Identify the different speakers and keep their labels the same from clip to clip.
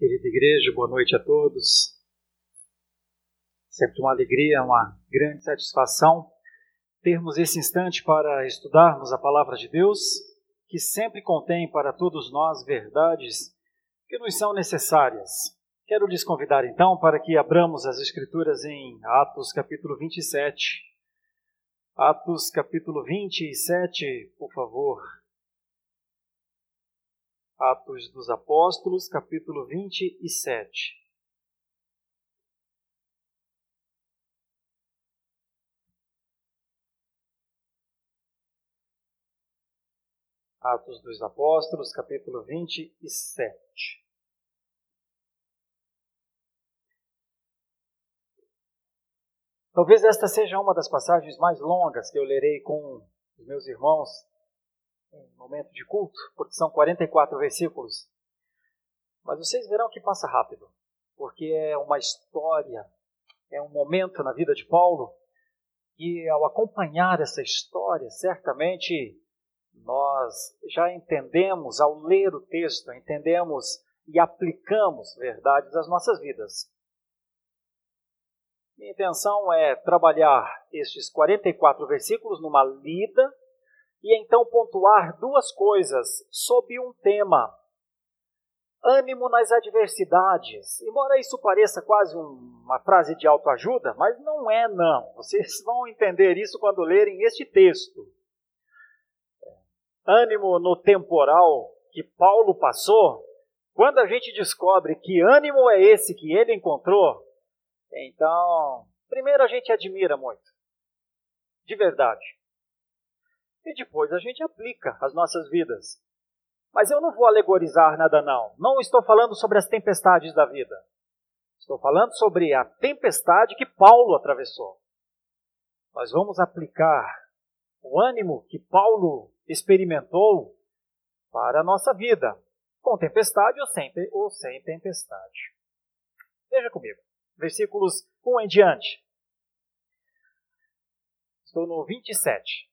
Speaker 1: Querida igreja, boa noite a todos. Sempre uma alegria, uma grande satisfação termos esse instante para estudarmos a palavra de Deus, que sempre contém para todos nós verdades que nos são necessárias. Quero lhes convidar então para que abramos as Escrituras em Atos capítulo 27. Atos capítulo 27, por favor. Atos dos Apóstolos, capítulo 27. Atos dos Apóstolos, capítulo 27. Talvez esta seja uma das passagens mais longas que eu lerei com os meus irmãos em momento de culto, porque são 44 versículos. Mas vocês verão que passa rápido, porque é uma história, é um momento na vida de Paulo, e ao acompanhar essa história, certamente nós já entendemos, ao ler o texto, entendemos e aplicamos verdades às nossas vidas. Minha intenção é trabalhar estes 44 versículos numa lida e então pontuar duas coisas sob um tema: ânimo nas adversidades. Embora isso pareça quase uma frase de autoajuda, mas não é, não. Vocês vão entender isso quando lerem este texto. Ânimo no temporal que Paulo passou, quando a gente descobre que ânimo é esse que ele encontrou, então, primeiro a gente admira muito. De verdade e depois a gente aplica às nossas vidas. Mas eu não vou alegorizar nada, não. Não estou falando sobre as tempestades da vida. Estou falando sobre a tempestade que Paulo atravessou. Nós vamos aplicar o ânimo que Paulo experimentou para a nossa vida, com tempestade ou sem, ou sem tempestade. Veja comigo, versículos 1 em diante. Estou no 27.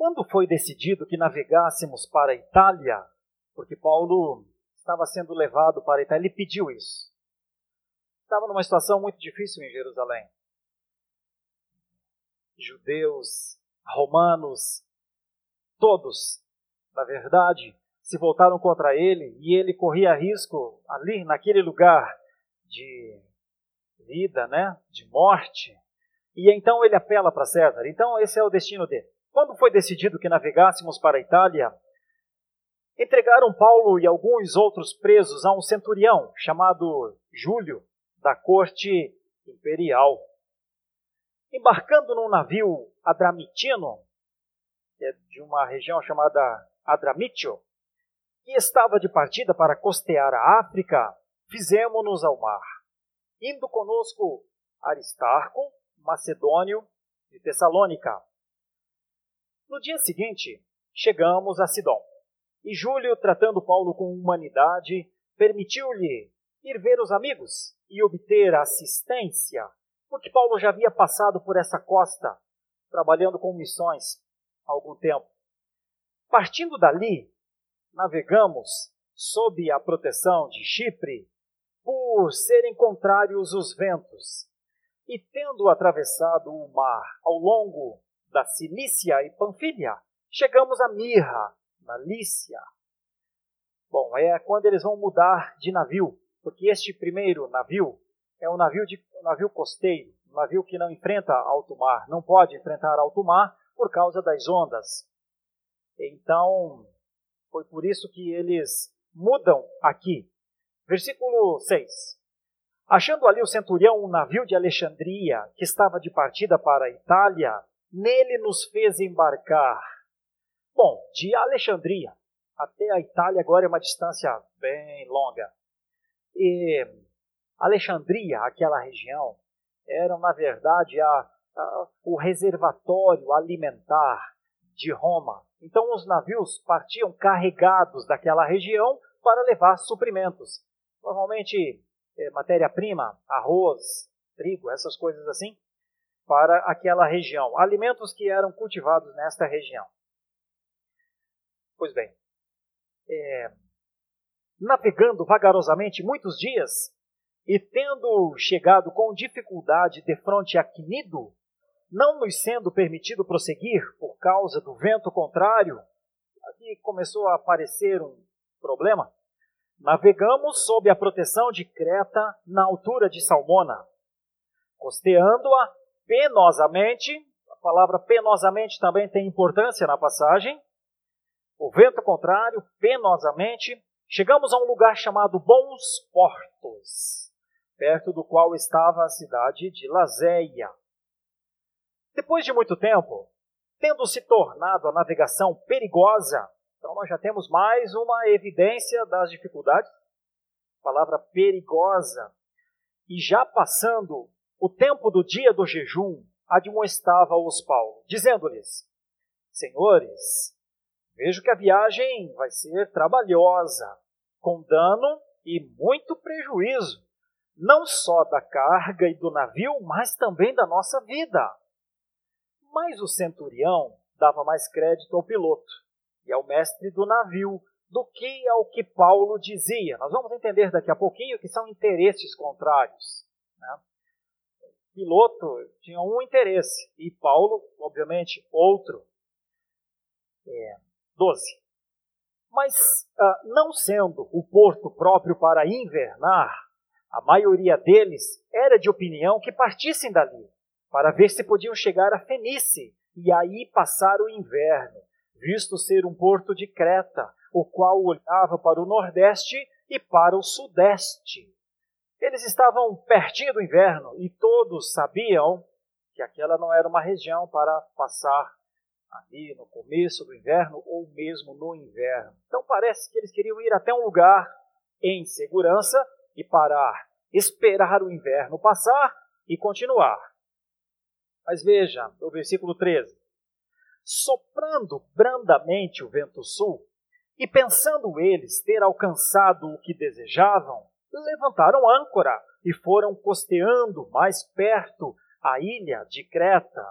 Speaker 1: Quando foi decidido que navegássemos para a Itália, porque Paulo estava sendo levado para a Itália, ele pediu isso. Estava numa situação muito difícil em Jerusalém. Judeus, romanos, todos, na verdade, se voltaram contra ele e ele corria risco ali, naquele lugar de vida, né, de morte. E então ele apela para César. Então esse é o destino dele. Quando foi decidido que navegássemos para a Itália, entregaram Paulo e alguns outros presos a um centurião chamado Júlio, da corte imperial. Embarcando num navio adramitino, é de uma região chamada Adramitio, que estava de partida para costear a África, fizemos-nos ao mar, indo conosco Aristarco, macedônio, de Tessalônica, no dia seguinte, chegamos a Sidom. E Júlio, tratando Paulo com humanidade, permitiu-lhe ir ver os amigos e obter assistência, porque Paulo já havia passado por essa costa, trabalhando com missões há algum tempo. Partindo dali, navegamos sob a proteção de Chipre, por serem contrários os ventos, e tendo atravessado o mar ao longo da Cilícia e Panfilha, chegamos a Mirra, na Lícia. Bom, é quando eles vão mudar de navio, porque este primeiro navio é um navio, de, um navio costeiro, um navio que não enfrenta alto mar, não pode enfrentar alto mar por causa das ondas. Então, foi por isso que eles mudam aqui. Versículo 6. Achando ali o centurião um navio de Alexandria, que estava de partida para a Itália, nele nos fez embarcar. Bom, de Alexandria até a Itália agora é uma distância bem longa. E Alexandria, aquela região, era na verdade a, a, o reservatório alimentar de Roma. Então os navios partiam carregados daquela região para levar suprimentos. Normalmente é, matéria-prima, arroz, trigo, essas coisas assim para aquela região, alimentos que eram cultivados nesta região. Pois bem, é, navegando vagarosamente muitos dias, e tendo chegado com dificuldade de frente a Quinido, não nos sendo permitido prosseguir por causa do vento contrário, aqui começou a aparecer um problema. Navegamos sob a proteção de Creta na altura de Salmona, costeando-a penosamente. A palavra penosamente também tem importância na passagem. O vento contrário, penosamente, chegamos a um lugar chamado Bons Portos, perto do qual estava a cidade de Lazéia. Depois de muito tempo, tendo se tornado a navegação perigosa, então nós já temos mais uma evidência das dificuldades, palavra perigosa, e já passando o tempo do dia do jejum, admoestava-os Paulo, dizendo-lhes: Senhores, vejo que a viagem vai ser trabalhosa, com dano e muito prejuízo, não só da carga e do navio, mas também da nossa vida. Mas o centurião dava mais crédito ao piloto e ao mestre do navio do que ao que Paulo dizia. Nós vamos entender daqui a pouquinho que são interesses contrários. Né? Piloto tinha um interesse e Paulo, obviamente, outro. É, 12. Mas, ah, não sendo o porto próprio para invernar, a maioria deles era de opinião que partissem dali para ver se podiam chegar a Fenícia e aí passar o inverno, visto ser um porto de Creta, o qual olhava para o nordeste e para o sudeste. Eles estavam pertinho do inverno e todos sabiam que aquela não era uma região para passar ali no começo do inverno ou mesmo no inverno. Então parece que eles queriam ir até um lugar em segurança e parar, esperar o inverno passar e continuar. Mas veja, o versículo 13: Soprando brandamente o vento sul, e pensando eles ter alcançado o que desejavam, levantaram âncora e foram costeando mais perto a ilha de Creta.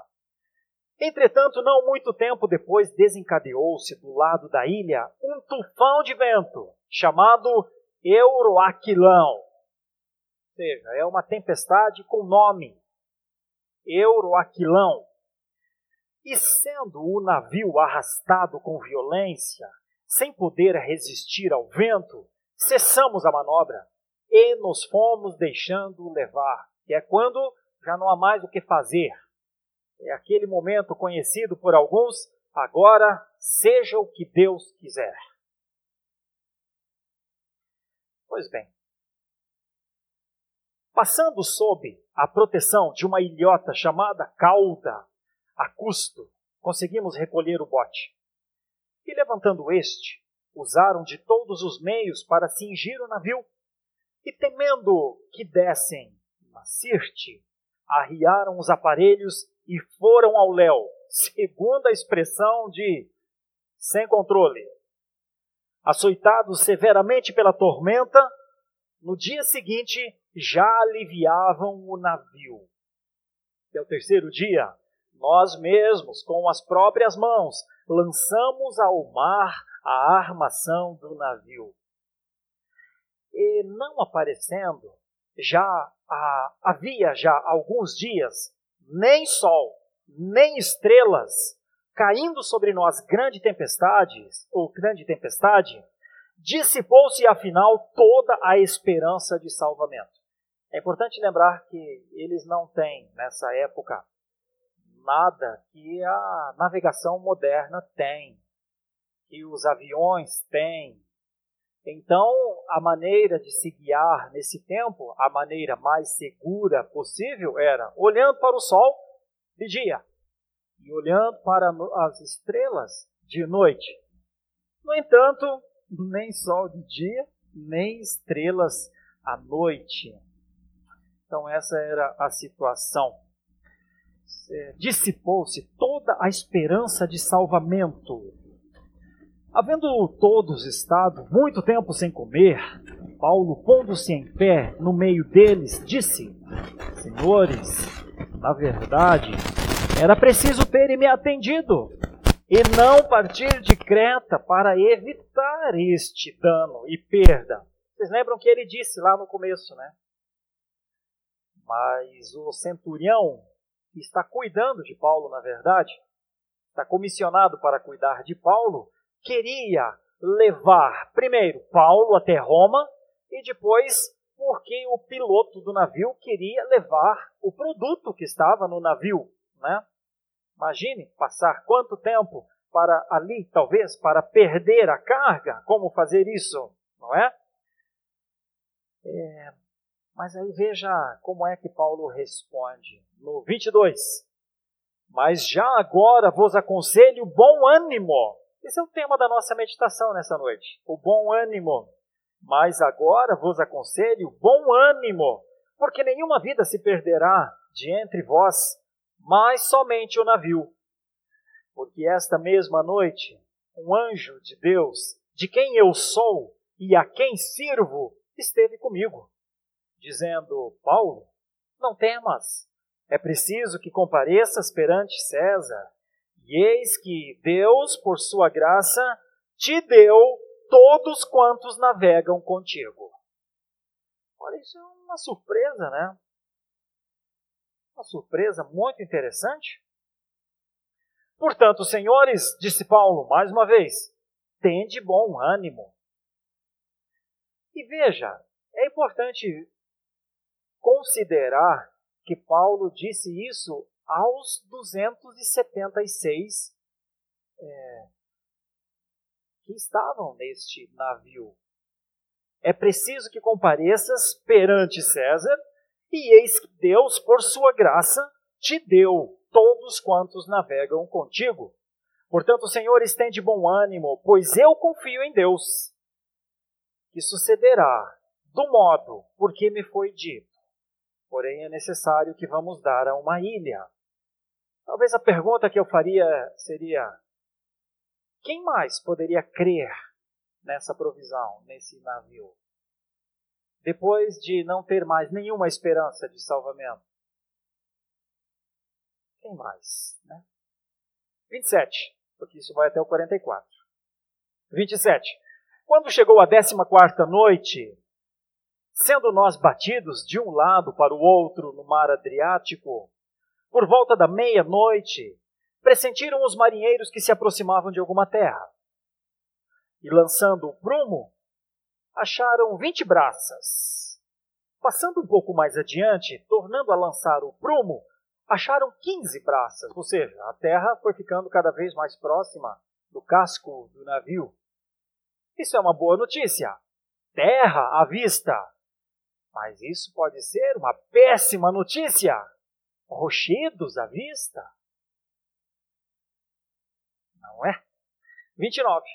Speaker 1: Entretanto, não muito tempo depois, desencadeou-se do lado da ilha um tufão de vento, chamado Euroaquilão. Ou seja, é uma tempestade com nome, Euroaquilão. E sendo o navio arrastado com violência, sem poder resistir ao vento, cessamos a manobra e nos fomos deixando levar. Que é quando já não há mais o que fazer. É aquele momento conhecido por alguns, agora seja o que Deus quiser. Pois bem, passando sob a proteção de uma ilhota chamada cauda, a custo, conseguimos recolher o bote. E levantando este, usaram de todos os meios para cingir o navio, e temendo que dessem uma Sirte, arriaram os aparelhos e foram ao léu, segundo a expressão de sem controle. Açoitados severamente pela tormenta, no dia seguinte já aliviavam o navio. E ao terceiro dia, nós mesmos, com as próprias mãos, lançamos ao mar a armação do navio. E não aparecendo, já havia já alguns dias, nem sol, nem estrelas, caindo sobre nós grande tempestade, ou grande tempestade, dissipou-se afinal toda a esperança de salvamento. É importante lembrar que eles não têm, nessa época, nada que a navegação moderna tem, que os aviões têm. Então, a maneira de se guiar nesse tempo, a maneira mais segura possível, era olhando para o sol de dia e olhando para as estrelas de noite. No entanto, nem sol de dia, nem estrelas à noite. Então, essa era a situação. É, dissipou-se toda a esperança de salvamento. Havendo todos estado muito tempo sem comer, Paulo, pondo-se em pé no meio deles, disse: Senhores, na verdade, era preciso terem me atendido e não partir de Creta para evitar este dano e perda. Vocês lembram que ele disse lá no começo, né? Mas o centurião está cuidando de Paulo, na verdade, está comissionado para cuidar de Paulo, queria levar primeiro Paulo até Roma e depois porque o piloto do navio queria levar o produto que estava no navio, né? Imagine passar quanto tempo para ali, talvez, para perder a carga. Como fazer isso, não é? é mas aí veja como é que Paulo responde. No 22. Mas já agora vos aconselho bom ânimo. Esse é o tema da nossa meditação nessa noite. O bom ânimo. Mas agora vos aconselho bom ânimo, porque nenhuma vida se perderá de entre vós, mas somente o navio. Porque esta mesma noite, um anjo de Deus, de quem eu sou e a quem sirvo, esteve comigo, dizendo: Paulo, não temas, é preciso que compareças perante César. E eis que Deus, por sua graça, te deu todos quantos navegam contigo. Olha, isso é uma surpresa, né? Uma surpresa muito interessante. Portanto, senhores, disse Paulo mais uma vez, tende bom ânimo. E veja, é importante considerar que Paulo disse isso aos 276 é, que estavam neste navio. É preciso que compareças perante César, e eis que Deus, por sua graça, te deu todos quantos navegam contigo. Portanto, Senhor, estende bom ânimo, pois eu confio em Deus, que sucederá do modo porque me foi dito. Porém, é necessário que vamos dar a uma ilha. Talvez a pergunta que eu faria seria: quem mais poderia crer nessa provisão, nesse navio? Depois de não ter mais nenhuma esperança de salvamento. Quem mais? Né? 27, porque isso vai até o 44. 27. Quando chegou a décima quarta noite, sendo nós batidos de um lado para o outro no mar Adriático, por volta da meia-noite, pressentiram os marinheiros que se aproximavam de alguma terra. E lançando o prumo, acharam vinte braças. Passando um pouco mais adiante, tornando a lançar o prumo, acharam quinze braças, ou seja, a terra foi ficando cada vez mais próxima do casco do navio. Isso é uma boa notícia. Terra à vista. Mas isso pode ser uma péssima notícia. Rochedos à vista não é? 29.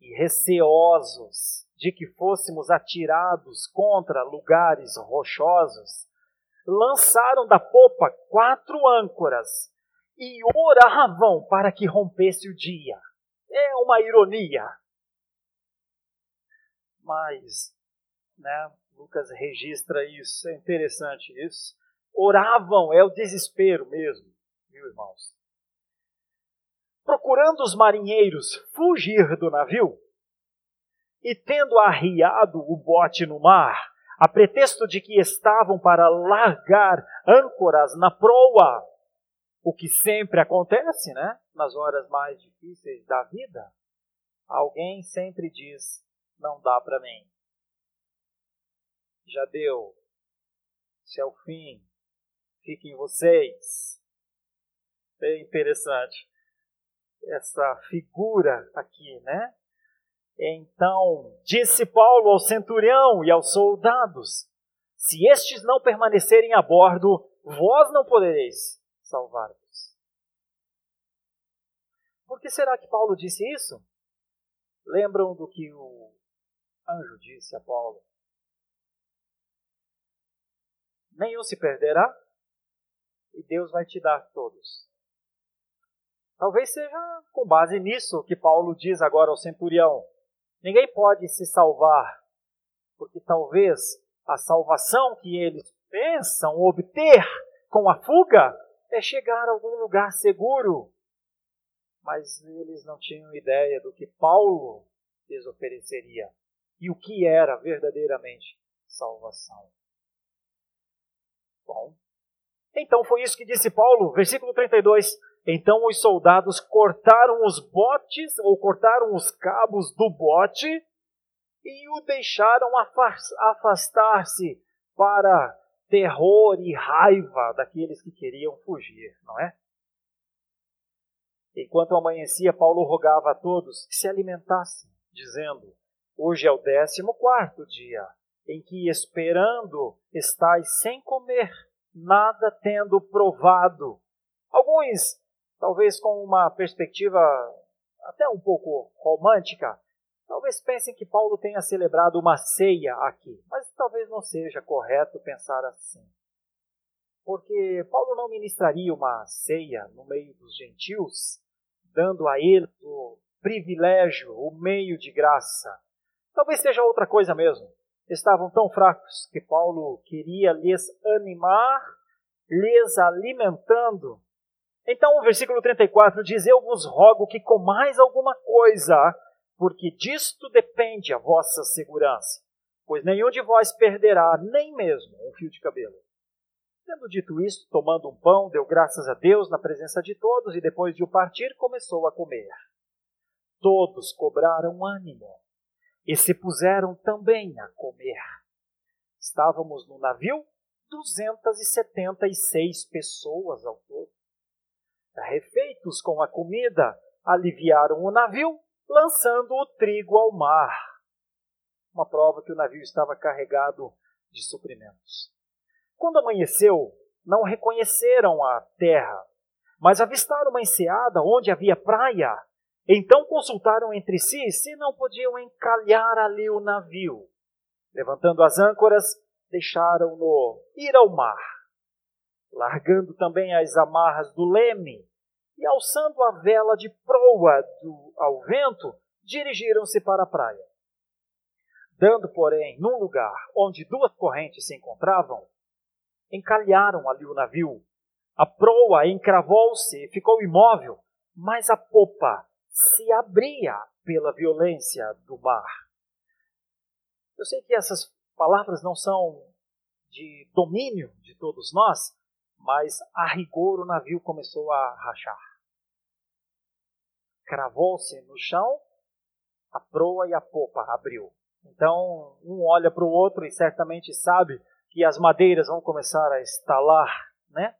Speaker 1: E receosos de que fôssemos atirados contra lugares rochosos, lançaram da popa quatro âncoras e oravam para que rompesse o dia. É uma ironia. Mas, né, Lucas registra isso, é interessante isso. Oravam, é o desespero mesmo, viu, irmãos? procurando os marinheiros fugir do navio, e tendo arriado o bote no mar, a pretexto de que estavam para largar âncoras na proa, o que sempre acontece, né? Nas horas mais difíceis da vida, alguém sempre diz: não dá para mim. Já deu. Se é o fim, fiquem vocês. É interessante essa figura aqui, né? Então, disse Paulo ao centurião e aos soldados: Se estes não permanecerem a bordo, vós não podereis salvar-vos. Por que será que Paulo disse isso? Lembram do que o anjo disse a Paulo? Nenhum se perderá e Deus vai te dar todos. Talvez seja com base nisso que Paulo diz agora ao centurião: ninguém pode se salvar, porque talvez a salvação que eles pensam obter com a fuga é chegar a algum lugar seguro. mas eles não tinham ideia do que Paulo lhes ofereceria e o que era verdadeiramente salvação. Bom, então foi isso que disse Paulo, versículo 32. Então os soldados cortaram os botes, ou cortaram os cabos do bote, e o deixaram afastar-se para terror e raiva daqueles que queriam fugir, não é? Enquanto amanhecia, Paulo rogava a todos que se alimentassem, dizendo: Hoje é o décimo quarto dia, em que esperando estais sem comer, nada tendo provado. Alguns, talvez com uma perspectiva até um pouco romântica, talvez pensem que Paulo tenha celebrado uma ceia aqui, mas talvez não seja correto pensar assim. Porque Paulo não ministraria uma ceia no meio dos gentios dando a ele o privilégio, o meio de graça. Talvez seja outra coisa mesmo. Estavam tão fracos que Paulo queria lhes animar, lhes alimentando. Então o versículo 34 diz: Eu vos rogo que comais alguma coisa, porque disto depende a vossa segurança. Pois nenhum de vós perderá nem mesmo um fio de cabelo. Tendo dito isto, tomando um pão, deu graças a Deus na presença de todos e depois de o partir, começou a comer. Todos cobraram ânimo e se puseram também a comer. Estávamos no navio 276 pessoas ao todo. Refeitos com a comida, aliviaram o navio, lançando o trigo ao mar. Uma prova que o navio estava carregado de suprimentos. Quando amanheceu, não reconheceram a terra, mas avistaram uma enseada onde havia praia. Então consultaram entre si se não podiam encalhar ali o navio. Levantando as âncoras, deixaram-no ir ao mar. Largando também as amarras do leme e alçando a vela de proa do, ao vento, dirigiram-se para a praia. Dando, porém, num lugar onde duas correntes se encontravam, encalharam ali o navio. A proa encravou-se e ficou imóvel, mas a popa se abria pela violência do mar. Eu sei que essas palavras não são de domínio de todos nós, mas a rigor o navio começou a rachar. Cravou-se no chão, a proa e a popa abriu. Então, um olha para o outro e certamente sabe que as madeiras vão começar a estalar, né?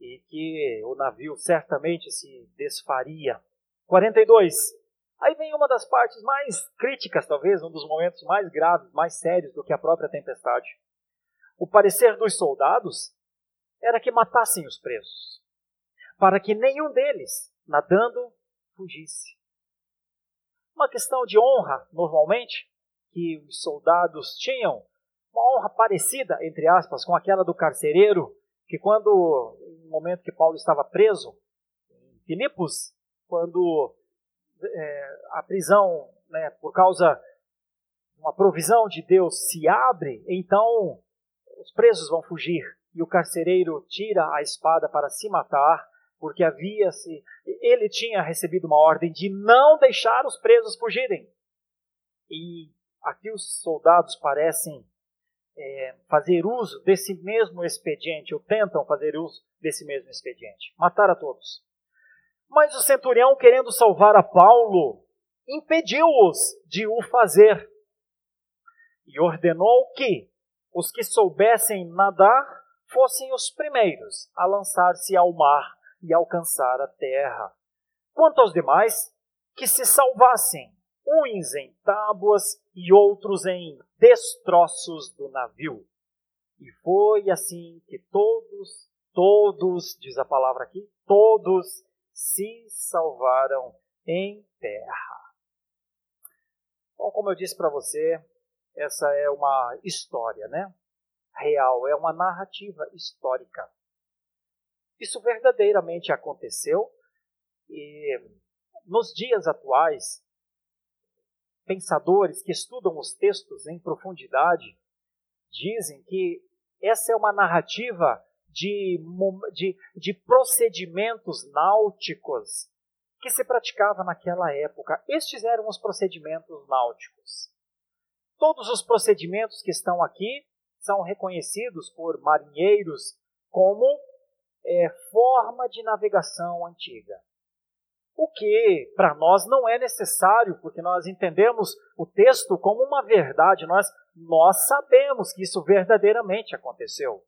Speaker 1: E que o navio certamente se desfaria. 42. Aí vem uma das partes mais críticas, talvez, um dos momentos mais graves, mais sérios do que a própria tempestade. O parecer dos soldados era que matassem os presos, para que nenhum deles, nadando, fugisse. Uma questão de honra, normalmente, que os soldados tinham uma honra parecida, entre aspas, com aquela do carcereiro, que quando, no momento que Paulo estava preso, em Filipos, quando é, a prisão, né, por causa de uma provisão de Deus, se abre, então os presos vão fugir e o carcereiro tira a espada para se matar, porque havia se ele tinha recebido uma ordem de não deixar os presos fugirem. E aqui os soldados parecem é, fazer uso desse mesmo expediente, ou tentam fazer uso desse mesmo expediente. Matar a todos. Mas o centurião, querendo salvar a Paulo, impediu-os de o fazer. E ordenou que os que soubessem nadar fossem os primeiros a lançar-se ao mar e alcançar a terra. Quanto aos demais, que se salvassem uns em tábuas e outros em destroços do navio. E foi assim que todos, todos, diz a palavra aqui, todos se salvaram em terra. Bom, como eu disse para você, essa é uma história, né? Real, é uma narrativa histórica. Isso verdadeiramente aconteceu e nos dias atuais pensadores que estudam os textos em profundidade dizem que essa é uma narrativa de, de, de procedimentos náuticos que se praticava naquela época. Estes eram os procedimentos náuticos. Todos os procedimentos que estão aqui são reconhecidos por marinheiros como é, forma de navegação antiga. O que para nós não é necessário, porque nós entendemos o texto como uma verdade, nós, nós sabemos que isso verdadeiramente aconteceu.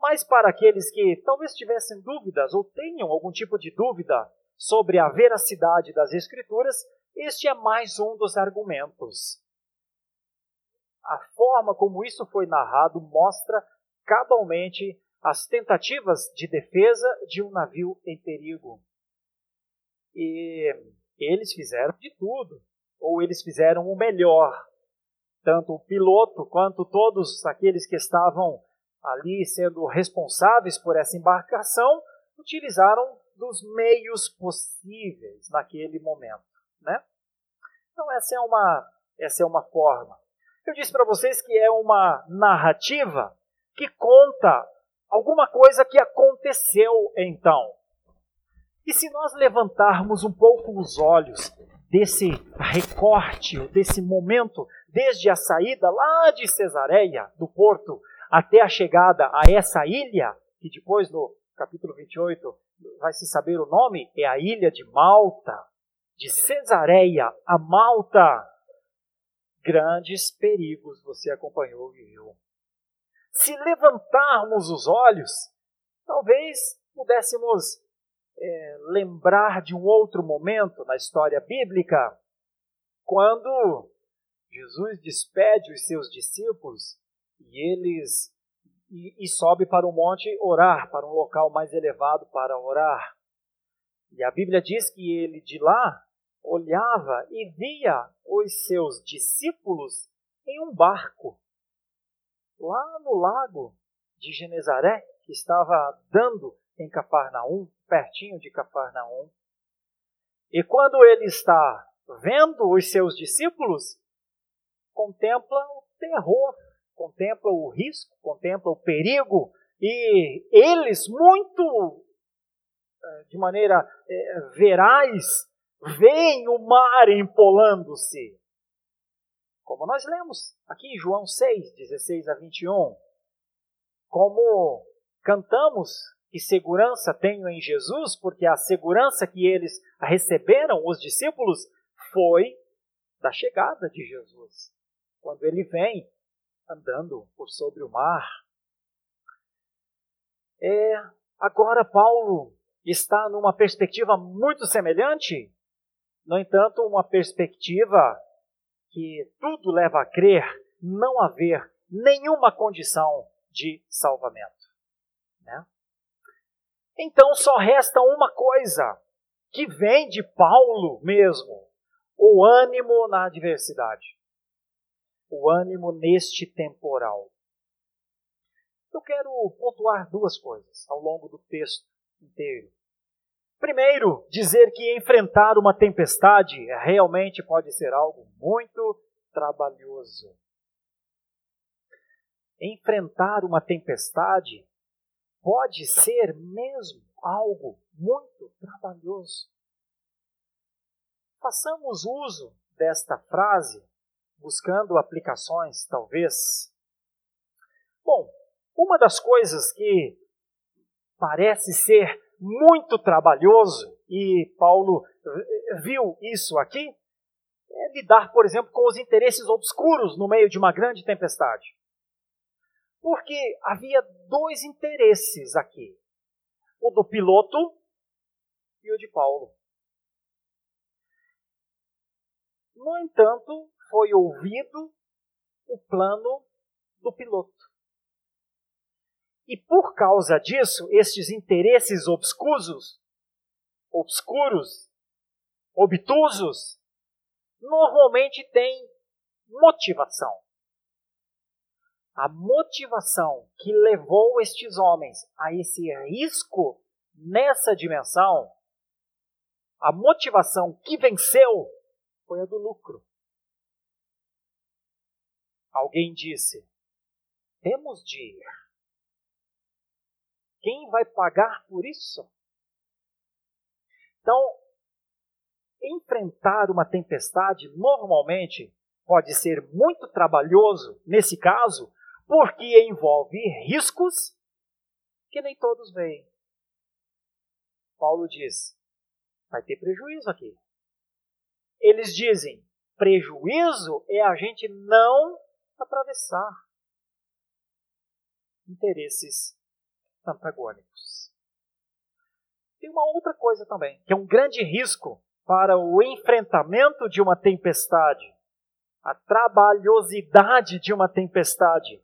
Speaker 1: Mas para aqueles que talvez tivessem dúvidas ou tenham algum tipo de dúvida sobre a veracidade das Escrituras, este é mais um dos argumentos. A forma como isso foi narrado mostra cabalmente as tentativas de defesa de um navio em perigo. E eles fizeram de tudo, ou eles fizeram o melhor. Tanto o piloto quanto todos aqueles que estavam ali sendo responsáveis por essa embarcação utilizaram dos meios possíveis naquele momento, né? Então essa é uma essa é uma forma. Eu disse para vocês que é uma narrativa que conta alguma coisa que aconteceu então. E se nós levantarmos um pouco os olhos desse recorte, desse momento, desde a saída lá de Cesareia, do porto, até a chegada a essa ilha, que depois no capítulo 28 vai se saber o nome, é a ilha de Malta. De Cesareia a Malta. Grandes perigos você acompanhou e viu. Se levantarmos os olhos, talvez pudéssemos é, lembrar de um outro momento na história bíblica, quando Jesus despede os seus discípulos e eles e, e sobe para o monte orar, para um local mais elevado para orar. E a Bíblia diz que ele de lá olhava e via os seus discípulos em um barco, lá no lago de Genezaré, que estava dando em Cafarnaum, pertinho de Cafarnaum. E quando ele está vendo os seus discípulos, contempla o terror contempla o risco, contempla o perigo, e eles, muito eh, de maneira é, veraz, veem o mar empolando-se. Como nós lemos aqui em João 6, 16 a 21. Como cantamos que segurança tenho em Jesus, porque a segurança que eles receberam, os discípulos, foi da chegada de Jesus. Quando ele vem andando por sobre o mar. É, agora Paulo está numa perspectiva muito semelhante, no entanto, uma perspectiva que tudo leva a crer não haver nenhuma condição de salvamento. Né? Então só resta uma coisa, que vem de Paulo mesmo: o ânimo na adversidade o ânimo neste temporal. Eu quero pontuar duas coisas ao longo do texto inteiro. Primeiro, dizer que enfrentar uma tempestade realmente pode ser algo muito trabalhoso. Enfrentar uma tempestade pode ser mesmo algo muito trabalhoso. Façamos uso desta frase buscando aplicações, talvez. Bom, uma das coisas que parece ser muito trabalhoso, e Paulo viu isso aqui, é lidar, por exemplo, com os interesses obscuros no meio de uma grande tempestade. Porque havia dois interesses aqui: o do piloto e o de Paulo. No entanto, foi ouvido o plano do piloto. E por causa disso, estes interesses obscuros, obscuros, obtusos, normalmente têm motivação. A motivação que levou estes homens a esse risco nessa dimensão, a motivação que venceu foi a do lucro. Alguém disse: Temos de ir. Quem vai pagar por isso? Então, enfrentar uma tempestade normalmente pode ser muito trabalhoso, nesse caso, porque envolve riscos que nem todos veem. Paulo diz: vai ter prejuízo aqui. Eles dizem: prejuízo é a gente não atravessar interesses antagônicos. Tem uma outra coisa também, que é um grande risco para o enfrentamento de uma tempestade a trabalhosidade de uma tempestade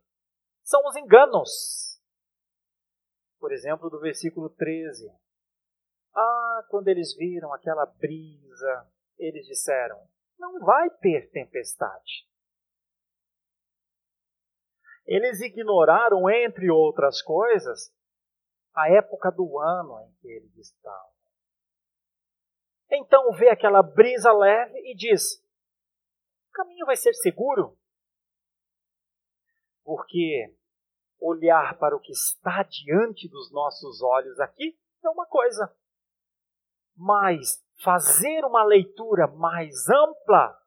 Speaker 1: são os enganos. Por exemplo, do versículo 13. Ah, quando eles viram aquela brisa, eles disseram: não vai ter tempestade. Eles ignoraram, entre outras coisas, a época do ano em que eles estavam. Então vê aquela brisa leve e diz: caminho vai ser seguro. Porque olhar para o que está diante dos nossos olhos aqui é uma coisa, mas fazer uma leitura mais ampla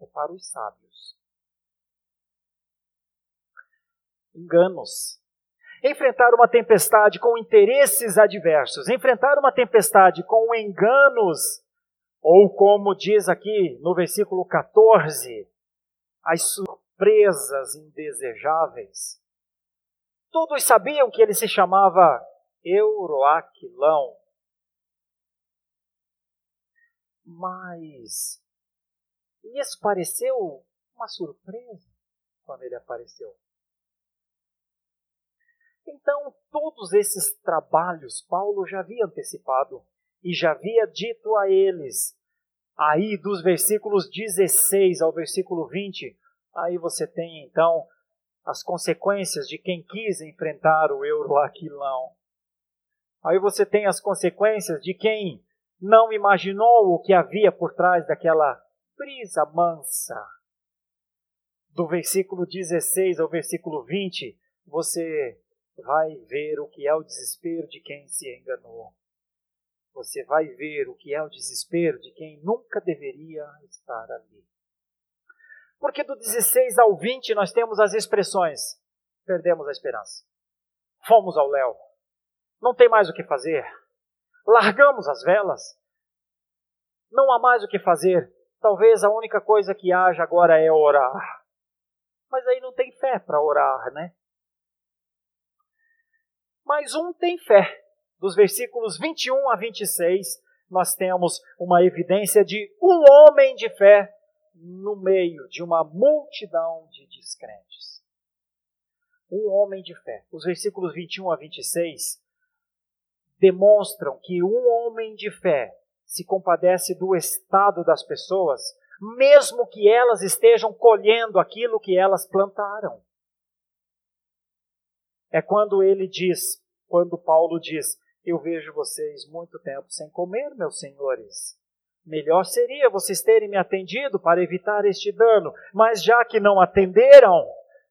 Speaker 1: é para os sábios. Enganos. Enfrentar uma tempestade com interesses adversos, enfrentar uma tempestade com enganos ou como diz aqui no versículo 14, as surpresas indesejáveis. Todos sabiam que ele se chamava Euroaquilão. Mas isso pareceu uma surpresa quando ele apareceu. Então, todos esses trabalhos Paulo já havia antecipado e já havia dito a eles, aí dos versículos 16 ao versículo 20, aí você tem então as consequências de quem quis enfrentar o Euroaquilão. Aí você tem as consequências de quem não imaginou o que havia por trás daquela brisa mansa. Do versículo 16 ao versículo 20, você vai ver o que é o desespero de quem se enganou você vai ver o que é o desespero de quem nunca deveria estar ali. Porque do 16 ao 20 nós temos as expressões: perdemos a esperança, fomos ao léu, não tem mais o que fazer, largamos as velas, não há mais o que fazer, talvez a única coisa que haja agora é orar. Mas aí não tem fé para orar, né? Mas um tem fé dos versículos 21 a 26, nós temos uma evidência de um homem de fé no meio de uma multidão de descrentes. Um homem de fé. Os versículos 21 a 26 demonstram que um homem de fé se compadece do estado das pessoas, mesmo que elas estejam colhendo aquilo que elas plantaram. É quando ele diz, quando Paulo diz: eu vejo vocês muito tempo sem comer, meus senhores. Melhor seria vocês terem me atendido para evitar este dano, mas já que não atenderam,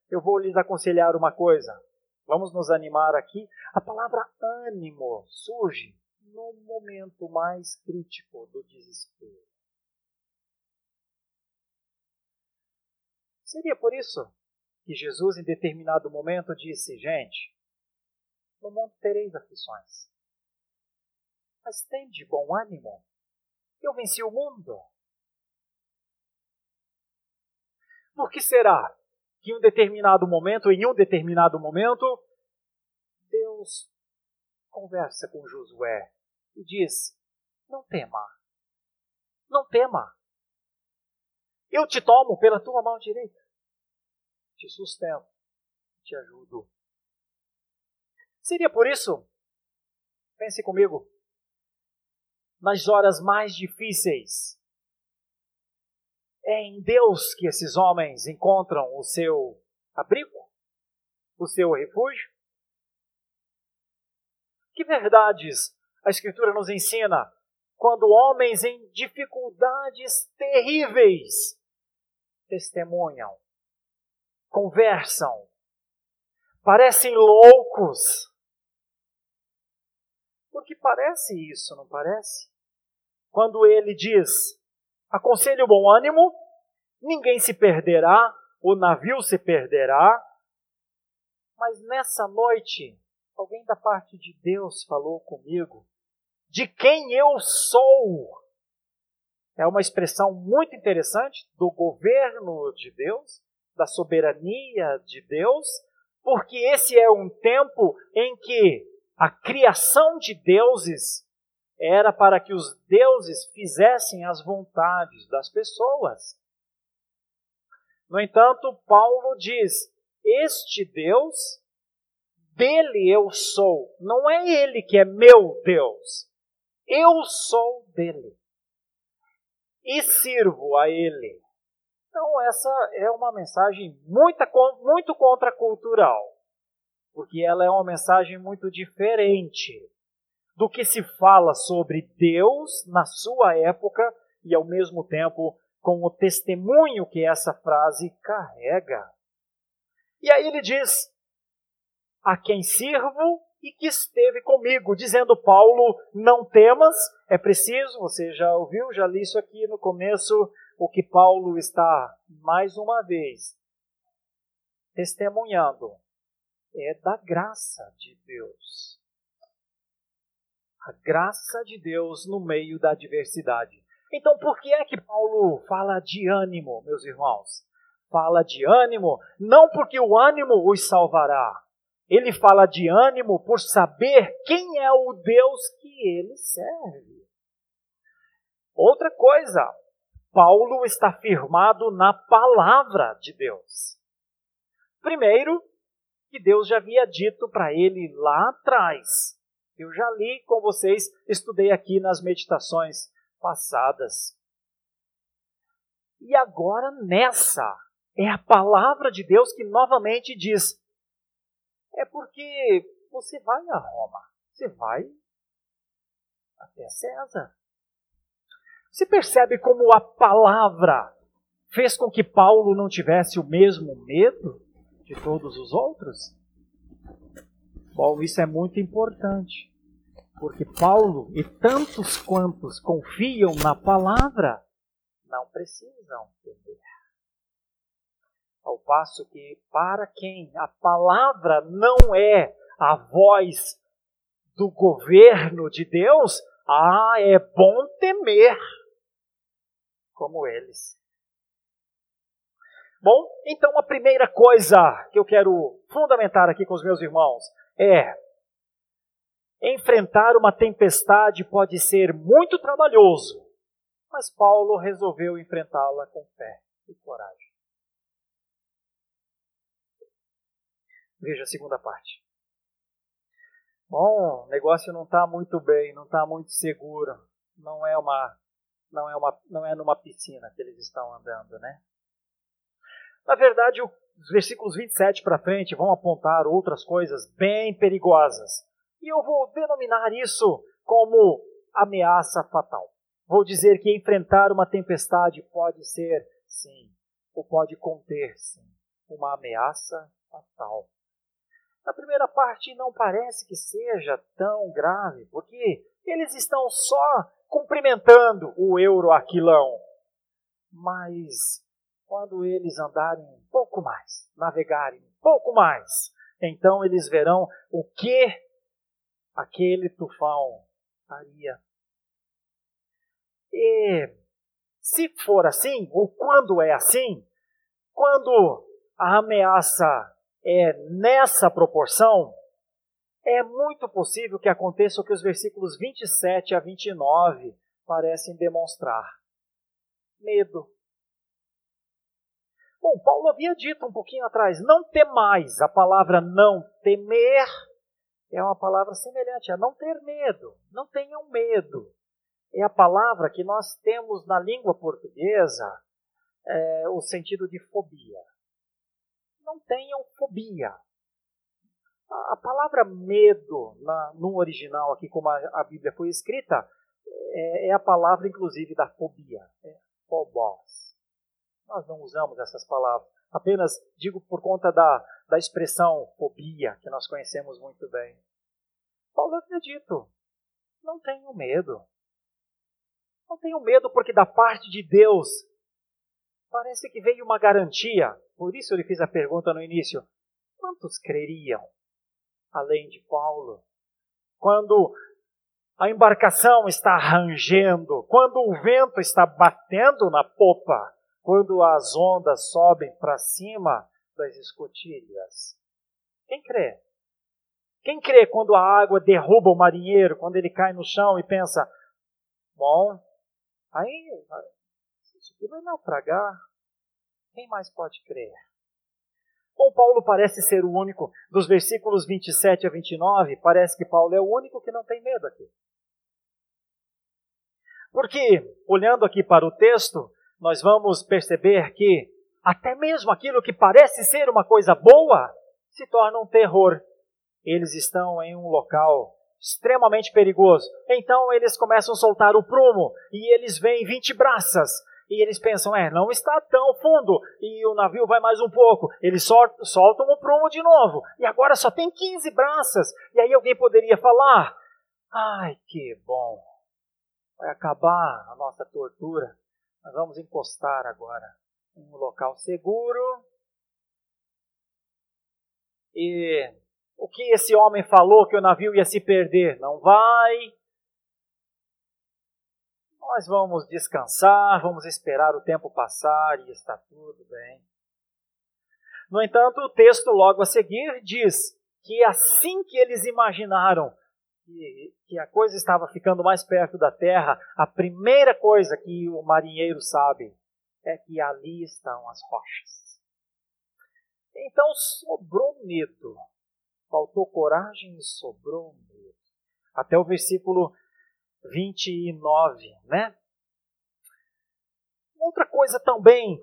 Speaker 1: eu vou lhes aconselhar uma coisa. Vamos nos animar aqui. A palavra ânimo surge no momento mais crítico do desespero. Seria por isso que Jesus, em determinado momento, disse: Gente, no mundo tereis aflições mas tem de bom ânimo. Eu venci o mundo. Por que será que em um determinado momento, em um determinado momento, Deus conversa com Josué e diz: Não tema, não tema. Eu te tomo pela tua mão direita, te sustento, te ajudo. Seria por isso, pense comigo, nas horas mais difíceis. É em Deus que esses homens encontram o seu abrigo, o seu refúgio. Que verdades a Escritura nos ensina quando homens em dificuldades terríveis testemunham, conversam, parecem loucos. Porque parece isso, não parece? quando ele diz: aconselhe o bom ânimo, ninguém se perderá, o navio se perderá. Mas nessa noite, alguém da parte de Deus falou comigo de quem eu sou. É uma expressão muito interessante do governo de Deus, da soberania de Deus, porque esse é um tempo em que a criação de deuses era para que os deuses fizessem as vontades das pessoas. No entanto, Paulo diz: Este Deus, dele eu sou. Não é ele que é meu Deus. Eu sou dele. E sirvo a ele. Então, essa é uma mensagem muito, muito contracultural, porque ela é uma mensagem muito diferente do que se fala sobre Deus na sua época e, ao mesmo tempo, com o testemunho que essa frase carrega. E aí ele diz: A quem sirvo e que esteve comigo, dizendo Paulo: Não temas, é preciso, você já ouviu, já li isso aqui no começo o que Paulo está, mais uma vez, testemunhando é da graça de Deus. A graça de Deus no meio da adversidade. Então, por que é que Paulo fala de ânimo, meus irmãos? Fala de ânimo, não porque o ânimo os salvará. Ele fala de ânimo por saber quem é o Deus que ele serve. Outra coisa, Paulo está firmado na palavra de Deus. Primeiro, que Deus já havia dito para ele lá atrás. Eu já li com vocês, estudei aqui nas meditações passadas. E agora nessa, é a palavra de Deus que novamente diz: é porque você vai a Roma, você vai até César. Você percebe como a palavra fez com que Paulo não tivesse o mesmo medo de todos os outros? Bom, isso é muito importante, porque Paulo e tantos quantos confiam na palavra não precisam temer. Ao passo que, para quem a palavra não é a voz do governo de Deus, ah, é bom temer como eles. Bom, então a primeira coisa que eu quero fundamentar aqui com os meus irmãos é: enfrentar uma tempestade pode ser muito trabalhoso, mas Paulo resolveu enfrentá-la com fé e coragem. Veja a segunda parte. Bom, o negócio não está muito bem, não está muito seguro, não é uma não é, uma, não é numa piscina que eles estão andando, né? Na verdade, os versículos 27 para frente vão apontar outras coisas bem perigosas. E eu vou denominar isso como ameaça fatal. Vou dizer que enfrentar uma tempestade pode ser, sim, ou pode conter, sim, uma ameaça fatal. Na primeira parte não parece que seja tão grave, porque eles estão só cumprimentando o euroaquilão. Mas quando eles andarem um pouco mais, navegarem um pouco mais, então eles verão o que aquele tufão faria. E se for assim, ou quando é assim, quando a ameaça é nessa proporção, é muito possível que aconteça o que os versículos 27 a 29 parecem demonstrar: medo. Bom, Paulo havia dito um pouquinho atrás: não temais. A palavra não temer é uma palavra semelhante a não ter medo. Não tenham medo. É a palavra que nós temos na língua portuguesa é, o sentido de fobia. Não tenham fobia. A palavra medo, na, no original, aqui como a, a Bíblia foi escrita, é, é, a palavra, inclusive, da fobia. É phobos. Nós não usamos essas palavras. Apenas digo por conta da, da expressão fobia, que nós conhecemos muito bem. Paulo havia dito: não tenho medo. Não tenham medo, porque da parte de Deus parece que veio uma garantia. Por isso ele fez a pergunta no início: quantos creriam? Além de Paulo. Quando a embarcação está rangendo, quando o vento está batendo na popa, quando as ondas sobem para cima das escotilhas. Quem crê? Quem crê quando a água derruba o marinheiro, quando ele cai no chão e pensa: bom, aí isso aqui vai naufragar? Quem mais pode crer? Ou Paulo parece ser o único, dos versículos 27 a 29, parece que Paulo é o único que não tem medo aqui. Porque, olhando aqui para o texto, nós vamos perceber que até mesmo aquilo que parece ser uma coisa boa se torna um terror. Eles estão em um local extremamente perigoso. Então eles começam a soltar o prumo e eles veem 20 braças. E eles pensam, é, não está tão fundo. E o navio vai mais um pouco. Eles soltam o prumo de novo. E agora só tem 15 braças. E aí alguém poderia falar: ai, que bom vai acabar a nossa tortura. Nós vamos encostar agora em um local seguro. E o que esse homem falou que o navio ia se perder? Não vai. Nós vamos descansar, vamos esperar o tempo passar e está tudo bem. No entanto, o texto logo a seguir diz que assim que eles imaginaram que, que a coisa estava ficando mais perto da terra, a primeira coisa que o marinheiro sabe é que ali estão as rochas. Então sobrou medo. Faltou coragem e sobrou medo. Até o versículo 29, né? Outra coisa também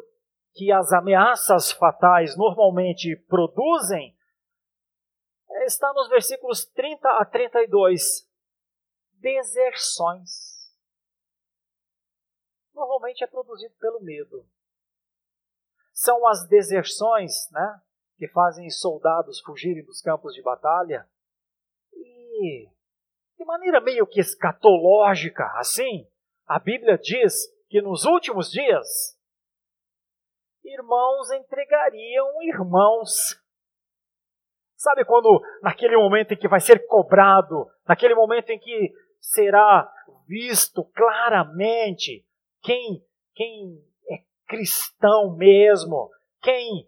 Speaker 1: que as ameaças fatais normalmente produzem está nos versículos 30 a 32. Deserções. Normalmente é produzido pelo medo. São as deserções né, que fazem soldados fugirem dos campos de batalha. E, de maneira meio que escatológica, assim, a Bíblia diz que nos últimos dias, irmãos entregariam irmãos. Sabe quando, naquele momento em que vai ser cobrado, naquele momento em que será visto claramente quem, quem é cristão mesmo, quem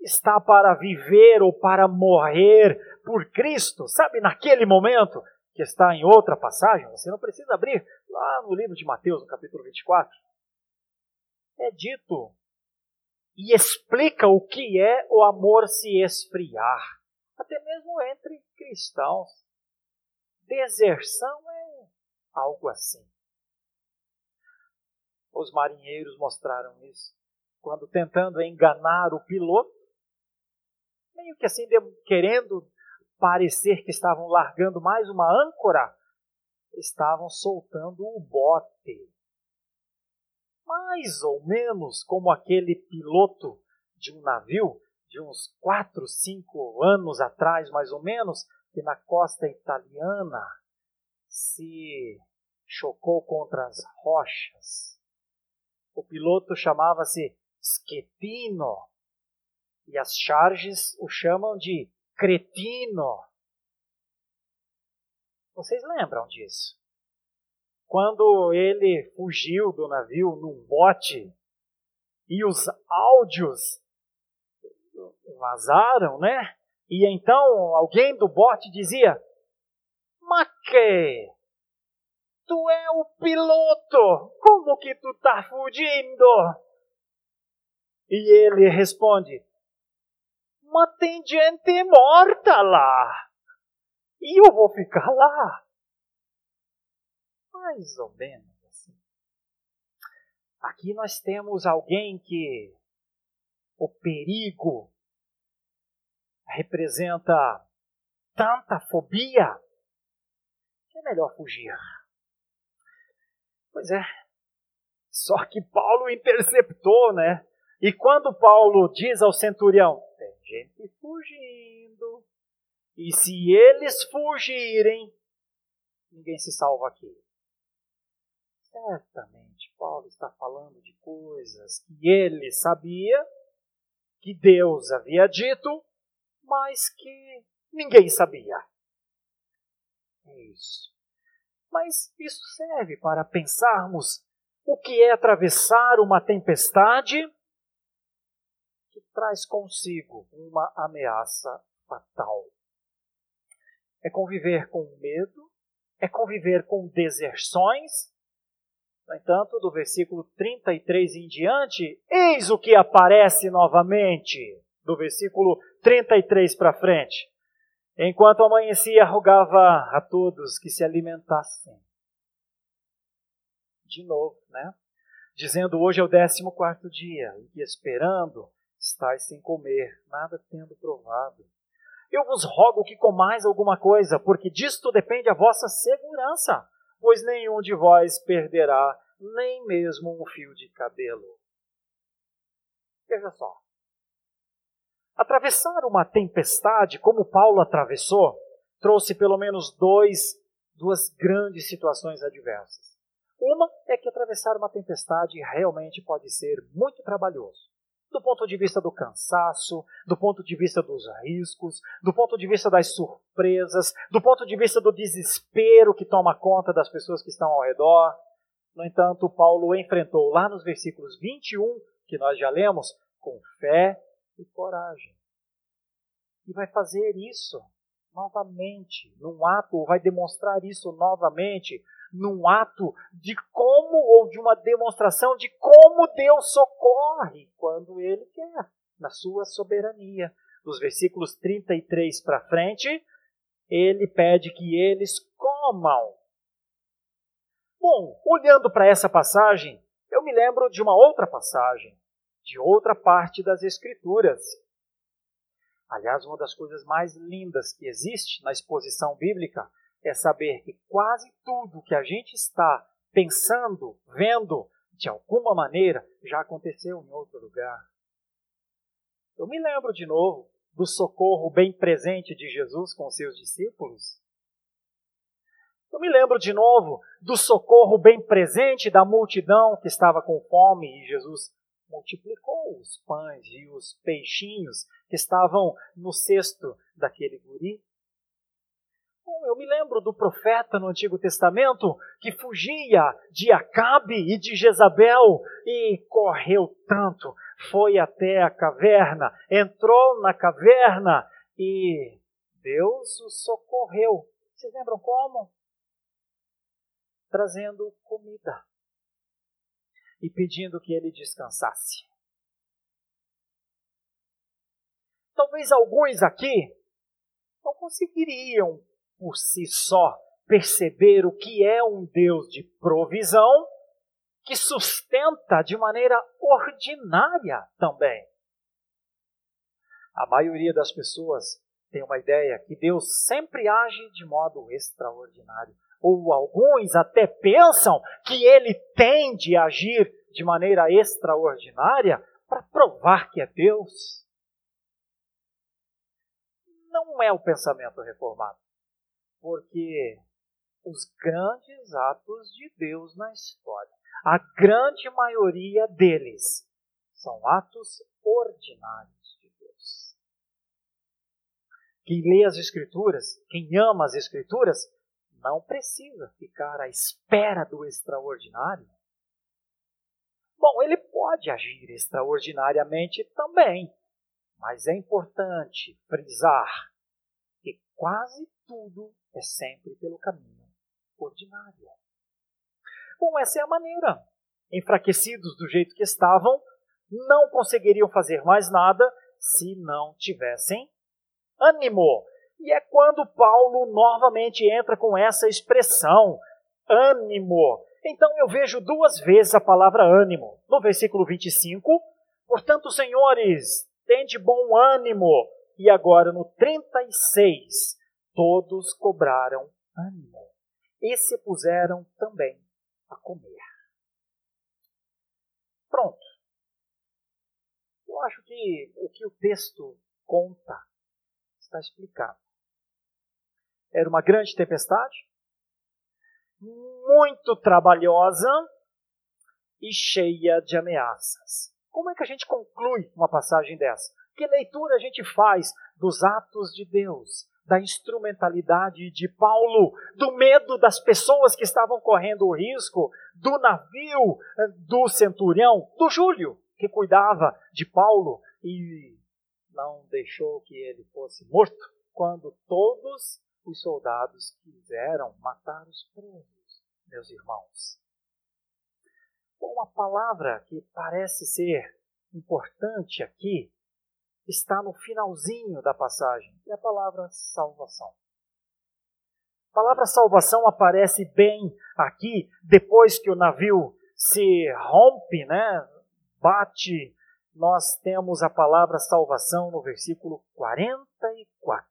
Speaker 1: está para viver ou para morrer por Cristo, sabe, naquele momento, que está em outra passagem, você não precisa abrir lá no livro de Mateus, no capítulo 24. É dito e explica o que é o amor se esfriar até mesmo entre cristãos. Deserção é algo assim. Os marinheiros mostraram isso quando tentando enganar o piloto, meio que assim querendo parecer que estavam largando mais uma âncora, estavam soltando o bote. Mais ou menos como aquele piloto de um navio de uns quatro, cinco anos atrás, mais ou menos, que na costa italiana se chocou contra as rochas. O piloto chamava-se Schettino e as charges o chamam de cretino. Vocês lembram disso? Quando ele fugiu do navio num bote e os áudios vazaram, né? E então alguém do bote dizia: Maque, tu é o piloto, como que tu tá fugindo? E ele responde: Mas tem gente morta lá, e eu vou ficar lá. Mais ou menos assim. Aqui nós temos alguém que o perigo representa tanta fobia que é melhor fugir. Pois é. Só que Paulo interceptou, né? E quando Paulo diz ao centurião: gente fugindo, e se eles fugirem, ninguém se salva aqui. certamente Paulo está falando de coisas que ele sabia, que Deus havia dito, mas que ninguém sabia. É isso. Mas isso serve para pensarmos o que é atravessar uma tempestade traz consigo uma ameaça fatal. É conviver com medo, é conviver com deserções. No entanto, do versículo 33 em diante, eis o que aparece novamente, do versículo 33 para frente. Enquanto amanhecia, rogava a todos que se alimentassem de novo, né? Dizendo hoje é o décimo quarto dia, e esperando estáis sem comer, nada tendo provado. Eu vos rogo que comais alguma coisa, porque disto depende a vossa segurança, pois nenhum de vós perderá nem mesmo um fio de cabelo. Veja só. Atravessar uma tempestade, como Paulo atravessou, trouxe pelo menos dois, duas grandes situações adversas. Uma é que atravessar uma tempestade realmente pode ser muito trabalhoso. Do ponto de vista do cansaço, do ponto de vista dos riscos, do ponto de vista das surpresas, do ponto de vista do desespero que toma conta das pessoas que estão ao redor. No entanto, Paulo enfrentou lá nos versículos 21, que nós já lemos, com fé e coragem. E vai fazer isso novamente, num ato, vai demonstrar isso novamente num ato de como, ou de uma demonstração de como Deus socorre quando Ele quer, na sua soberania. Nos versículos 33 para frente, ele pede que eles comam. Bom, olhando para essa passagem, eu me lembro de uma outra passagem, de outra parte das Escrituras. Aliás, uma das coisas mais lindas que existe na exposição bíblica é saber que quase tudo que a gente está pensando, vendo, de alguma maneira, já aconteceu em outro lugar. Eu me lembro de novo do socorro bem presente de Jesus com seus discípulos. Eu me lembro de novo do socorro bem presente da multidão que estava com fome e Jesus multiplicou os pães e os peixinhos que estavam no cesto daquele guri. Eu me lembro do profeta no Antigo Testamento que fugia de Acabe e de Jezabel e correu tanto, foi até a caverna, entrou na caverna e Deus o socorreu. Vocês lembram como? Trazendo comida e pedindo que ele descansasse. Talvez alguns aqui não conseguiriam por si só perceber o que é um Deus de provisão que sustenta de maneira ordinária também. A maioria das pessoas tem uma ideia que Deus sempre age de modo extraordinário. Ou alguns até pensam que ele tem de agir de maneira extraordinária para provar que é Deus. Não é o pensamento reformado porque os grandes atos de Deus na história, a grande maioria deles, são atos ordinários de Deus. Quem lê as Escrituras, quem ama as Escrituras, não precisa ficar à espera do extraordinário. Bom, ele pode agir extraordinariamente também, mas é importante frisar que quase tudo é sempre pelo caminho ordinário. Bom, essa é a maneira. Enfraquecidos do jeito que estavam, não conseguiriam fazer mais nada se não tivessem ânimo. E é quando Paulo novamente entra com essa expressão, ânimo. Então eu vejo duas vezes a palavra ânimo. No versículo 25, portanto, senhores, tende bom ânimo. E agora no 36, todos cobraram ânimo e se puseram também a comer. Pronto. Eu acho que o que o texto conta está explicado. Era uma grande tempestade, muito trabalhosa e cheia de ameaças. Como é que a gente conclui uma passagem dessa? Que leitura a gente faz dos atos de Deus, da instrumentalidade de Paulo, do medo das pessoas que estavam correndo o risco, do navio eh, do centurião, do Júlio, que cuidava de Paulo e não deixou que ele fosse morto quando todos os soldados quiseram matar os presos, meus irmãos. Uma palavra que parece ser importante aqui está no finalzinho da passagem, é a palavra salvação. A palavra salvação aparece bem aqui, depois que o navio se rompe, né? bate, nós temos a palavra salvação no versículo 44.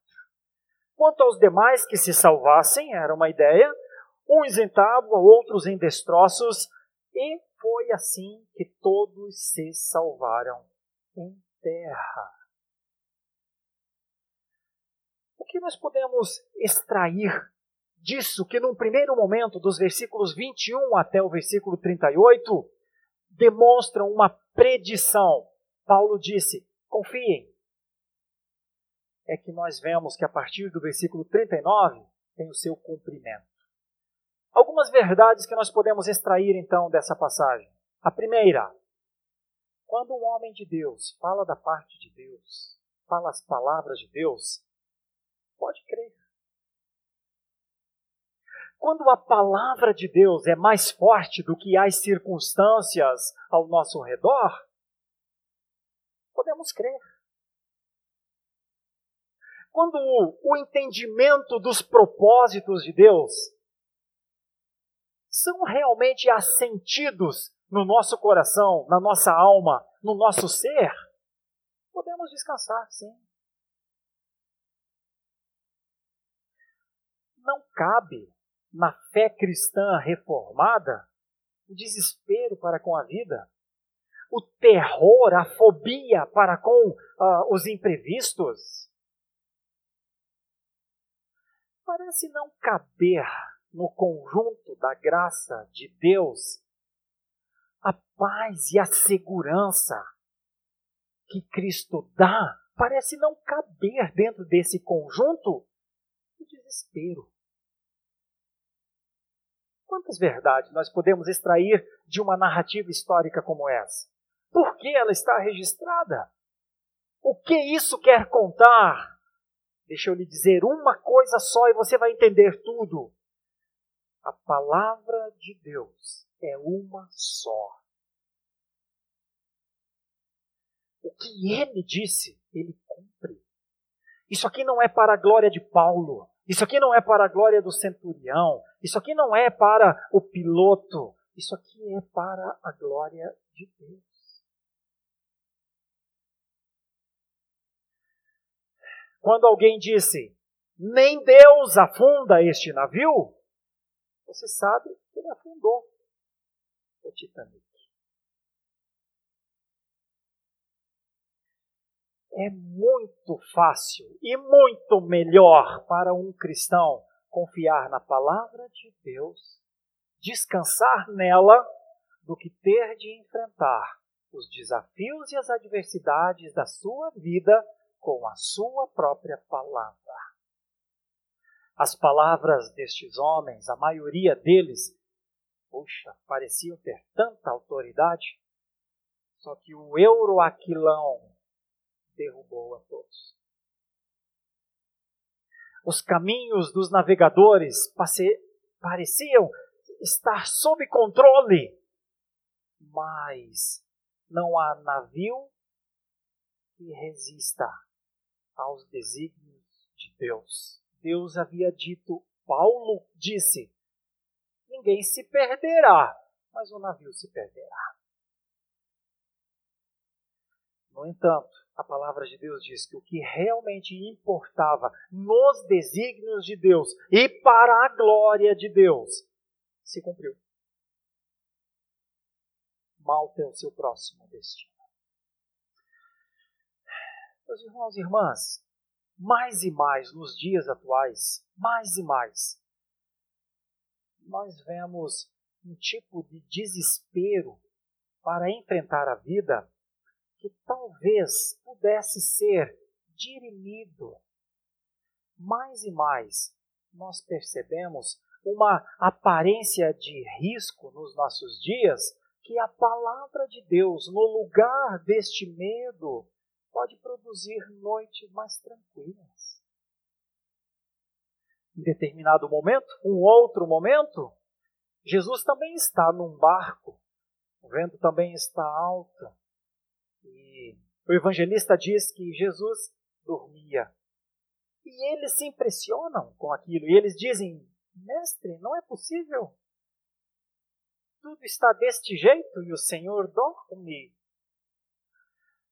Speaker 1: Quanto aos demais que se salvassem, era uma ideia, uns em tábua, outros em destroços, e foi assim que todos se salvaram em terra. O que nós podemos extrair disso que, num primeiro momento, dos versículos 21 até o versículo 38, demonstram uma predição? Paulo disse: confiem, é que nós vemos que a partir do versículo 39 tem o seu cumprimento. Algumas verdades que nós podemos extrair então dessa passagem. A primeira, quando um homem de Deus fala da parte de Deus, fala as palavras de Deus, pode crer. Quando a palavra de Deus é mais forte do que as circunstâncias ao nosso redor, podemos crer quando o, entendimento dos propósitos de Deus são realmente assentidos no nosso coração, na nossa alma, no nosso ser, podemos descansar, sim. Não cabe na fé cristã reformada? O desespero para com a vida, o terror, a fobia para com uh, os imprevistos? Parece não caber no conjunto da graça de Deus a paz e a segurança que Cristo dá, parece não caber dentro desse conjunto o desespero. Quantas verdades nós podemos extrair de uma narrativa histórica como essa? Por que ela está registrada? O que isso quer contar? Deixa eu lhe dizer uma coisa só e você vai entender tudo. A palavra de Deus é uma só. O que ele disse, ele cumpre. Isso aqui não é para a glória de Paulo. Isso aqui não é para a glória do centurião. Isso aqui não é para o piloto. Isso aqui é para a glória de Deus. Quando alguém disse, nem Deus afunda este navio, você sabe que ele afundou o Titanic. É muito fácil e muito melhor para um cristão confiar na palavra de Deus, descansar nela, do que ter de enfrentar os desafios e as adversidades da sua vida com a sua própria palavra. As palavras destes homens, a maioria deles, puxa, pareciam ter tanta autoridade, só que o euroaquilão derrubou a todos. Os caminhos dos navegadores pareciam estar sob controle, mas não há navio que resista aos desígnios de Deus. Deus havia dito, Paulo disse: ninguém se perderá, mas o navio se perderá. No entanto, a palavra de Deus diz que o que realmente importava nos desígnios de Deus e para a glória de Deus se cumpriu. Mal tem o seu próximo destino. Meus irmãos e irmãs, mais e mais nos dias atuais, mais e mais, nós vemos um tipo de desespero para enfrentar a vida que talvez pudesse ser dirimido. Mais e mais, nós percebemos uma aparência de risco nos nossos dias que a palavra de Deus, no lugar deste medo, pode produzir noites mais tranquilas. Em determinado momento, um outro momento, Jesus também está num barco, o vento também está alto, e o evangelista diz que Jesus dormia. E eles se impressionam com aquilo, e eles dizem: Mestre, não é possível. Tudo está deste jeito e o Senhor dorme.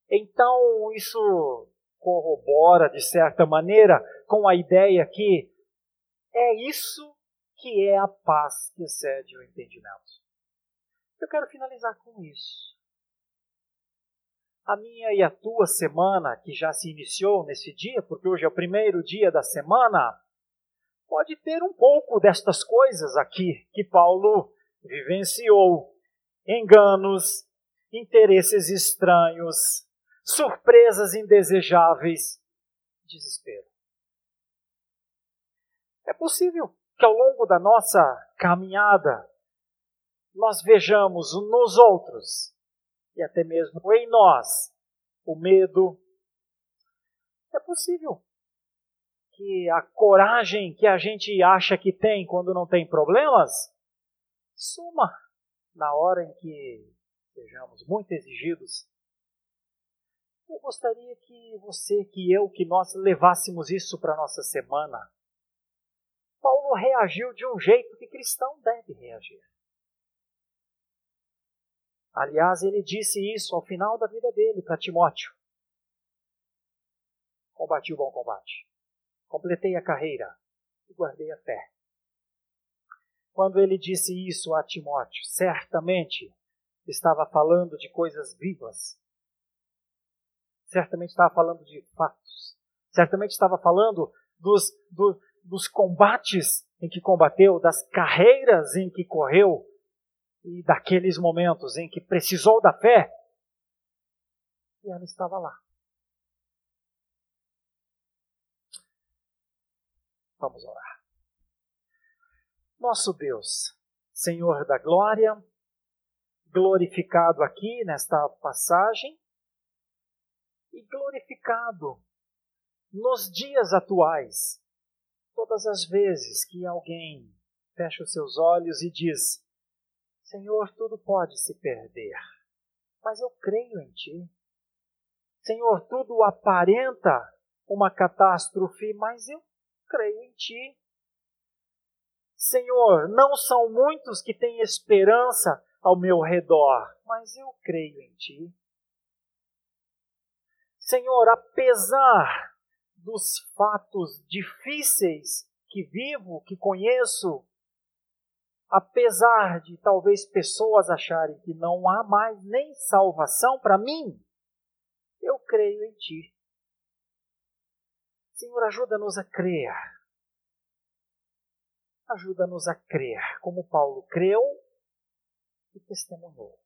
Speaker 1: Então, isso corrobora, de certa maneira, com a ideia que é isso que é a paz que excede o entendimento. Eu quero finalizar com isso. A minha e a tua semana, que já se iniciou nesse dia, porque hoje é o primeiro dia da semana, pode ter um pouco destas coisas aqui que Paulo vivenciou: enganos, interesses estranhos, surpresas indesejáveis, desespero. É possível que ao longo da nossa caminhada nós vejamos nos outros e até mesmo em nós o medo. É possível que a coragem que a gente acha que tem quando não tem problemas suma na hora em que sejamos muito exigidos. Eu gostaria que você, que eu, que nós levássemos isso para a nossa semana. Paulo reagiu de um jeito que cristão deve reagir. Aliás, ele disse isso ao final da vida dele para Timóteo. Combati o bom combate completei a carreira e guardei a fé. Quando ele disse isso a Timóteo, certamente estava falando de coisas vivas. Certamente estava falando de fatos. Certamente estava falando dos, do, dos combates em que combateu, das carreiras em que correu e daqueles momentos em que precisou da fé. E ela estava lá. Vamos orar. Nosso Deus, Senhor da glória, glorificado aqui nesta passagem e glorificado nos dias atuais, todas as vezes que alguém fecha os seus olhos e diz: Senhor, tudo pode se perder, mas eu creio em Ti. Senhor, tudo aparenta uma catástrofe, mas eu creio em ti. Senhor, não são muitos que têm esperança ao meu redor, mas eu creio em ti. Senhor, apesar dos fatos difíceis que vivo, que conheço, apesar de talvez pessoas acharem que não há mais nem salvação para mim, eu creio em Ti. Senhor, ajuda-nos a crer. Ajuda-nos a crer, como Paulo creu e testemunhou.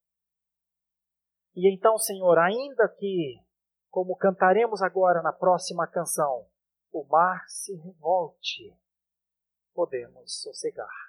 Speaker 1: E então, Senhor, ainda que, como cantaremos agora na próxima canção, o mar se revolte, podemos sossegar.